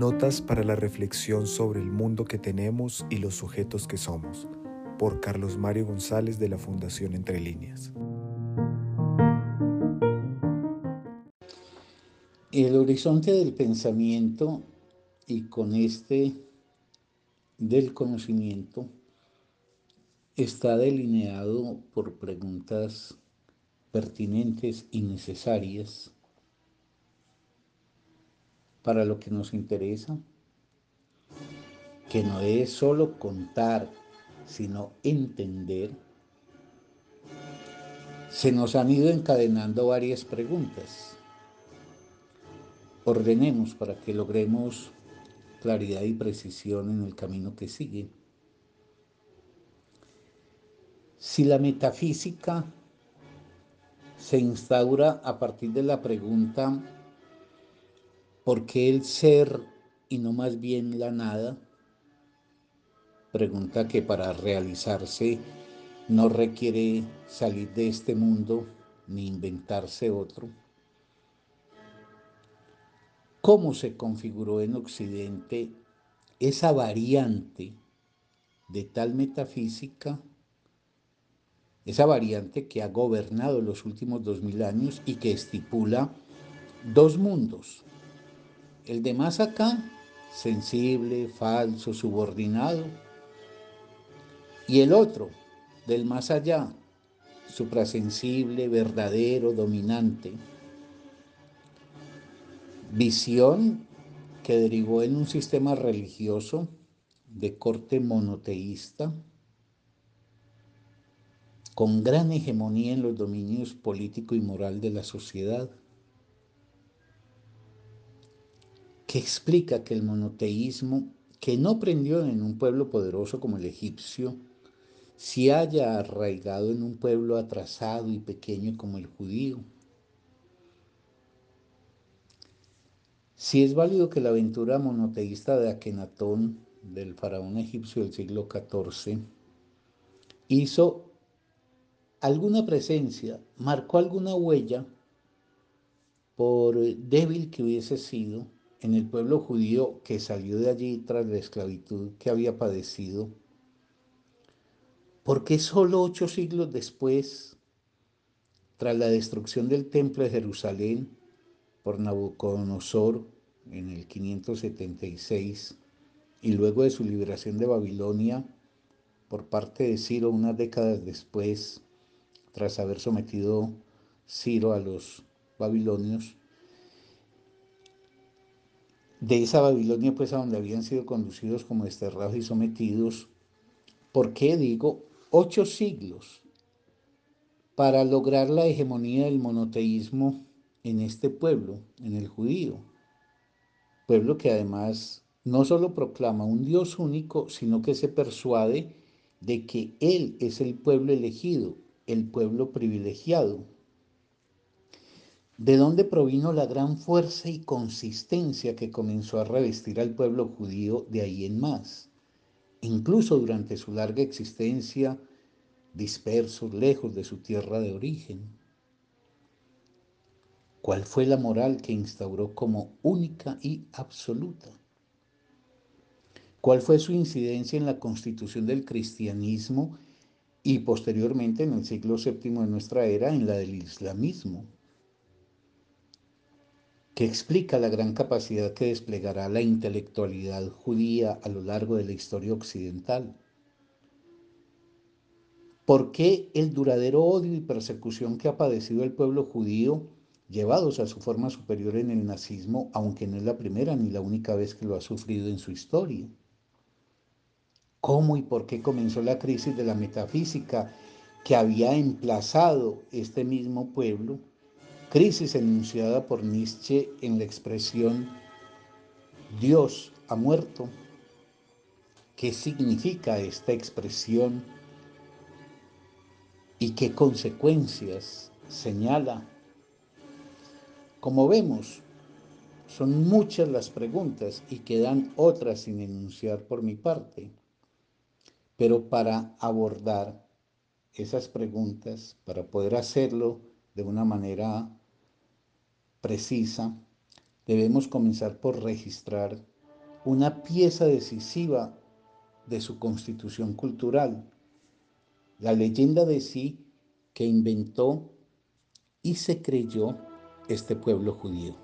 Notas para la reflexión sobre el mundo que tenemos y los sujetos que somos, por Carlos Mario González de la Fundación Entre Líneas. El horizonte del pensamiento y con este del conocimiento está delineado por preguntas pertinentes y necesarias para lo que nos interesa, que no es solo contar, sino entender, se nos han ido encadenando varias preguntas. Ordenemos para que logremos claridad y precisión en el camino que sigue. Si la metafísica se instaura a partir de la pregunta ¿por qué el ser y no más bien la nada? Pregunta que para realizarse no requiere salir de este mundo ni inventarse otro. ¿Cómo se configuró en Occidente esa variante de tal metafísica esa variante que ha gobernado los últimos dos mil años y que estipula dos mundos. El de más acá, sensible, falso, subordinado, y el otro, del más allá, suprasensible, verdadero, dominante. Visión que derivó en un sistema religioso de corte monoteísta, con gran hegemonía en los dominios político y moral de la sociedad, que explica que el monoteísmo, que no prendió en un pueblo poderoso como el egipcio, si haya arraigado en un pueblo atrasado y pequeño como el judío. Si es válido que la aventura monoteísta de Akenatón, del faraón egipcio del siglo XIV, hizo alguna presencia, marcó alguna huella, por débil que hubiese sido, en el pueblo judío que salió de allí tras la esclavitud que había padecido, porque solo ocho siglos después, tras la destrucción del templo de Jerusalén por Nabucodonosor en el 576 y luego de su liberación de Babilonia por parte de Ciro unas décadas después, tras haber sometido Ciro a los babilonios, de esa Babilonia pues a donde habían sido conducidos como desterrados y sometidos, ¿por qué digo ocho siglos para lograr la hegemonía del monoteísmo en este pueblo, en el judío? Pueblo que además no solo proclama un Dios único, sino que se persuade de que Él es el pueblo elegido, el pueblo privilegiado. ¿De dónde provino la gran fuerza y consistencia que comenzó a revestir al pueblo judío de ahí en más? Incluso durante su larga existencia, dispersos lejos de su tierra de origen. ¿Cuál fue la moral que instauró como única y absoluta? ¿Cuál fue su incidencia en la constitución del cristianismo y posteriormente en el siglo VII de nuestra era en la del islamismo, que explica la gran capacidad que desplegará la intelectualidad judía a lo largo de la historia occidental. ¿Por qué el duradero odio y persecución que ha padecido el pueblo judío, llevados a su forma superior en el nazismo, aunque no es la primera ni la única vez que lo ha sufrido en su historia? cómo y por qué comenzó la crisis de la metafísica que había emplazado este mismo pueblo, crisis enunciada por Nietzsche en la expresión Dios ha muerto. ¿Qué significa esta expresión y qué consecuencias señala? Como vemos, son muchas las preguntas y quedan otras sin enunciar por mi parte. Pero para abordar esas preguntas, para poder hacerlo de una manera precisa, debemos comenzar por registrar una pieza decisiva de su constitución cultural, la leyenda de sí que inventó y se creyó este pueblo judío.